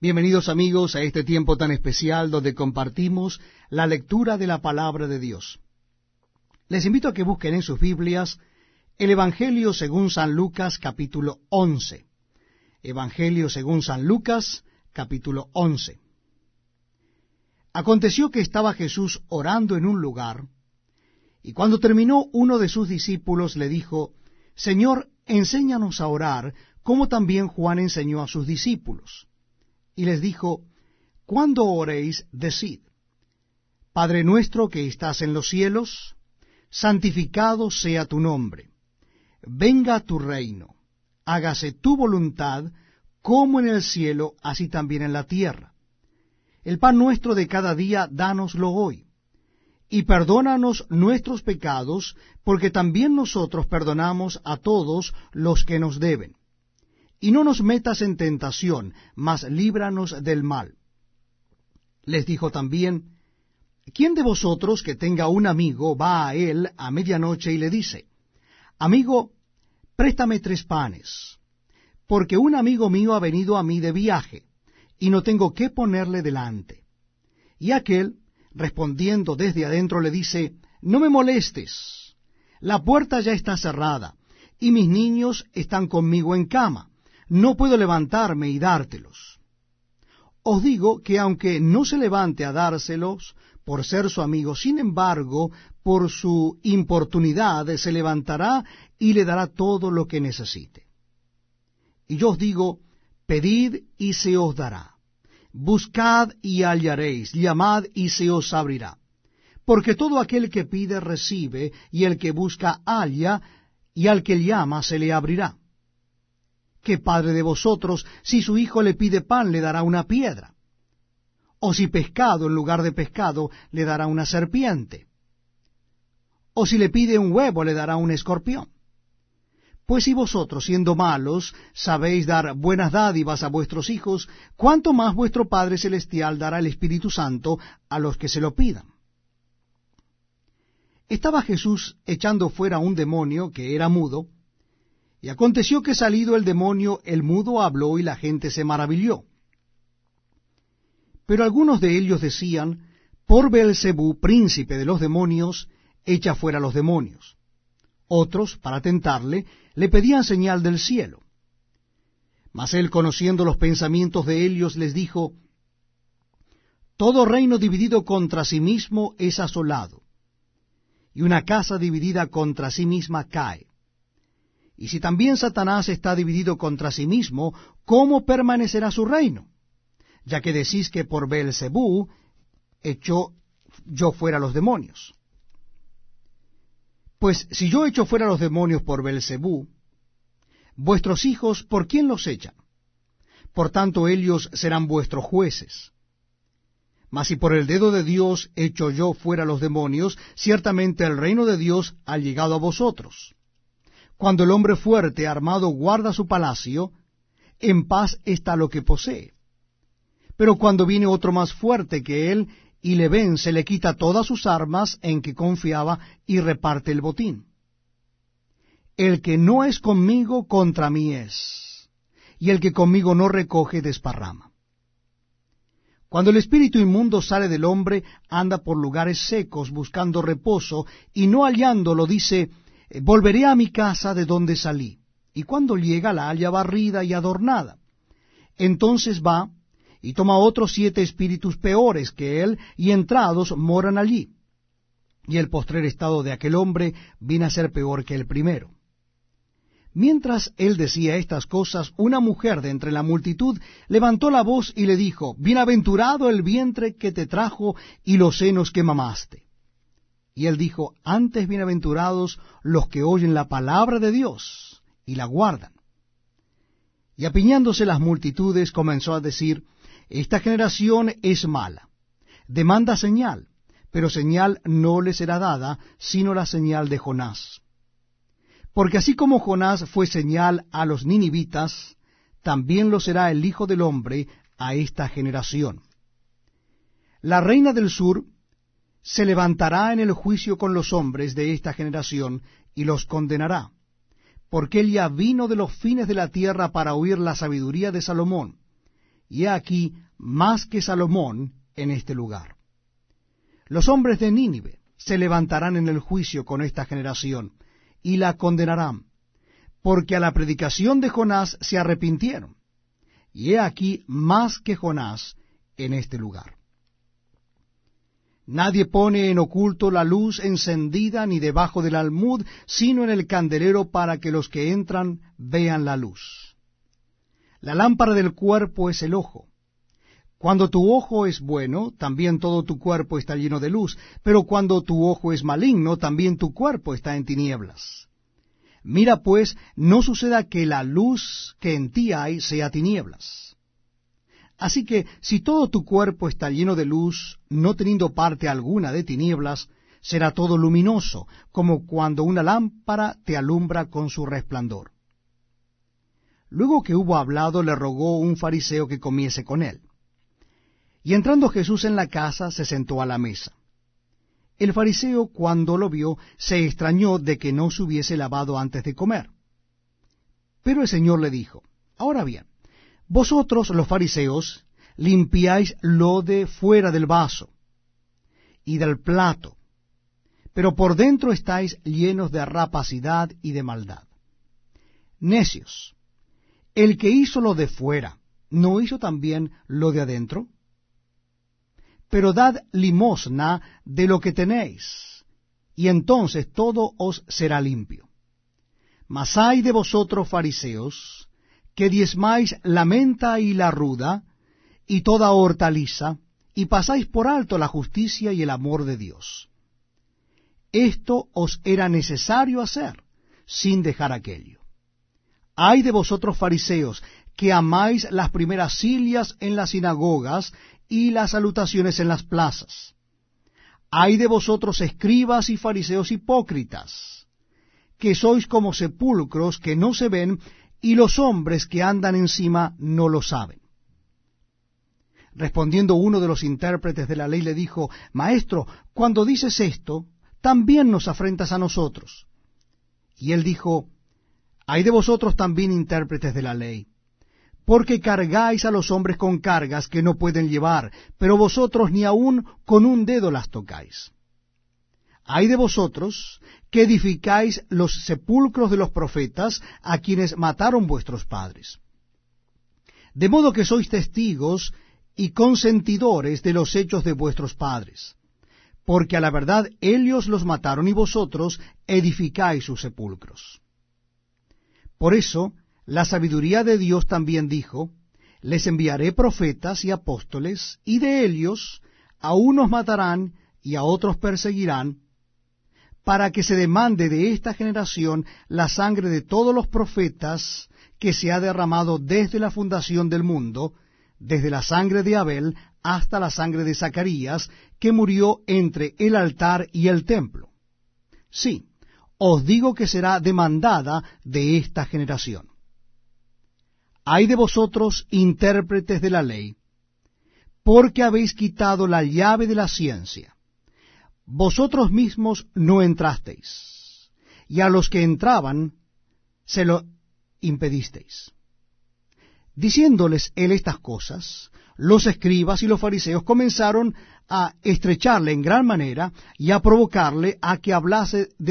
Bienvenidos amigos a este tiempo tan especial donde compartimos la lectura de la palabra de Dios. Les invito a que busquen en sus Biblias el Evangelio según San Lucas capítulo 11. Evangelio según San Lucas capítulo 11. Aconteció que estaba Jesús orando en un lugar, y cuando terminó uno de sus discípulos le dijo, Señor, enséñanos a orar, como también Juan enseñó a sus discípulos y les dijo, Cuando oréis, decid, Padre nuestro que estás en los cielos, santificado sea tu nombre, venga tu reino, hágase tu voluntad, como en el cielo, así también en la tierra. El pan nuestro de cada día, dánoslo hoy, y perdónanos nuestros pecados, porque también nosotros perdonamos a todos los que nos deben y no nos metas en tentación, mas líbranos del mal. Les dijo también, ¿quién de vosotros que tenga un amigo va a él a medianoche y le dice, Amigo, préstame tres panes, porque un amigo mío ha venido a mí de viaje, y no tengo qué ponerle delante? Y aquel, respondiendo desde adentro, le dice, No me molestes, la puerta ya está cerrada, y mis niños están conmigo en cama no puedo levantarme y dártelos. Os digo que aunque no se levante a dárselos por ser su amigo, sin embargo, por su importunidad se levantará y le dará todo lo que necesite. Y yo os digo, pedid y se os dará, buscad y hallaréis, llamad y se os abrirá. Porque todo aquel que pide recibe, y el que busca halla, y al que llama se le abrirá. ¿Qué padre de vosotros, si su hijo le pide pan, le dará una piedra? ¿O si pescado en lugar de pescado, le dará una serpiente? ¿O si le pide un huevo, le dará un escorpión? Pues si vosotros, siendo malos, sabéis dar buenas dádivas a vuestros hijos, ¿cuánto más vuestro Padre Celestial dará el Espíritu Santo a los que se lo pidan? Estaba Jesús echando fuera un demonio que era mudo, y aconteció que salido el demonio, el mudo habló y la gente se maravilló. Pero algunos de ellos decían, por Beelzebú, príncipe de los demonios, echa fuera los demonios. Otros, para tentarle, le pedían señal del cielo. Mas él, conociendo los pensamientos de ellos, les dijo, Todo reino dividido contra sí mismo es asolado, y una casa dividida contra sí misma cae. Y si también Satanás está dividido contra sí mismo, ¿cómo permanecerá su reino? Ya que decís que por Beelzebú echó yo fuera los demonios. Pues si yo echo fuera los demonios por Beelzebú, vuestros hijos, ¿por quién los echan? Por tanto, ellos serán vuestros jueces. Mas si por el dedo de Dios echo yo fuera los demonios, ciertamente el reino de Dios ha llegado a vosotros. Cuando el hombre fuerte armado guarda su palacio, en paz está lo que posee. Pero cuando viene otro más fuerte que él y le vence, le quita todas sus armas en que confiaba y reparte el botín. El que no es conmigo, contra mí es, y el que conmigo no recoge, desparrama. Cuando el espíritu inmundo sale del hombre, anda por lugares secos buscando reposo, y no hallándolo dice, volveré a mi casa de donde salí. Y cuando llega la halla barrida y adornada. Entonces va y toma otros siete espíritus peores que él, y entrados moran allí. Y el postrer estado de aquel hombre viene a ser peor que el primero. Mientras él decía estas cosas, una mujer de entre la multitud levantó la voz y le dijo, Bienaventurado el vientre que te trajo y los senos que mamaste. Y él dijo, antes bienaventurados los que oyen la palabra de Dios y la guardan. Y apiñándose las multitudes comenzó a decir, esta generación es mala, demanda señal, pero señal no le será dada, sino la señal de Jonás. Porque así como Jonás fue señal a los ninivitas, también lo será el Hijo del Hombre a esta generación. La reina del sur se levantará en el juicio con los hombres de esta generación y los condenará, porque él ya vino de los fines de la tierra para oír la sabiduría de Salomón, y he aquí más que Salomón en este lugar. Los hombres de Nínive se levantarán en el juicio con esta generación, y la condenarán, porque a la predicación de Jonás se arrepintieron, y he aquí más que Jonás en este lugar. Nadie pone en oculto la luz encendida ni debajo del almud, sino en el candelero para que los que entran vean la luz. La lámpara del cuerpo es el ojo. Cuando tu ojo es bueno, también todo tu cuerpo está lleno de luz, pero cuando tu ojo es maligno, también tu cuerpo está en tinieblas. Mira pues, no suceda que la luz que en ti hay sea tinieblas. Así que si todo tu cuerpo está lleno de luz, no teniendo parte alguna de tinieblas, será todo luminoso, como cuando una lámpara te alumbra con su resplandor. Luego que hubo hablado, le rogó un fariseo que comiese con él. Y entrando Jesús en la casa, se sentó a la mesa. El fariseo, cuando lo vio, se extrañó de que no se hubiese lavado antes de comer. Pero el Señor le dijo, Ahora bien, vosotros los fariseos limpiáis lo de fuera del vaso y del plato, pero por dentro estáis llenos de rapacidad y de maldad. Necios, el que hizo lo de fuera, ¿no hizo también lo de adentro? pero dad limosna de lo que tenéis, y entonces todo os será limpio. Mas hay de vosotros, fariseos, que diezmáis la menta y la ruda, y toda hortaliza, y pasáis por alto la justicia y el amor de Dios. Esto os era necesario hacer, sin dejar aquello. Hay de vosotros, fariseos, que amáis las primeras sillas en las sinagogas y las salutaciones en las plazas. Hay de vosotros escribas y fariseos hipócritas, que sois como sepulcros que no se ven, y los hombres que andan encima no lo saben. Respondiendo uno de los intérpretes de la ley le dijo, Maestro, cuando dices esto, también nos afrentas a nosotros. Y él dijo, Hay de vosotros también intérpretes de la ley porque cargáis a los hombres con cargas que no pueden llevar, pero vosotros ni aun con un dedo las tocáis. Hay de vosotros que edificáis los sepulcros de los profetas a quienes mataron vuestros padres. De modo que sois testigos y consentidores de los hechos de vuestros padres, porque a la verdad ellos los mataron y vosotros edificáis sus sepulcros. Por eso, la sabiduría de Dios también dijo, les enviaré profetas y apóstoles, y de ellos a unos matarán y a otros perseguirán, para que se demande de esta generación la sangre de todos los profetas que se ha derramado desde la fundación del mundo, desde la sangre de Abel hasta la sangre de Zacarías, que murió entre el altar y el templo. Sí, os digo que será demandada de esta generación. Hay de vosotros intérpretes de la ley, porque habéis quitado la llave de la ciencia. Vosotros mismos no entrasteis, y a los que entraban se lo impedisteis. Diciéndoles él estas cosas, los escribas y los fariseos comenzaron a estrecharle en gran manera y a provocarle a que hablase de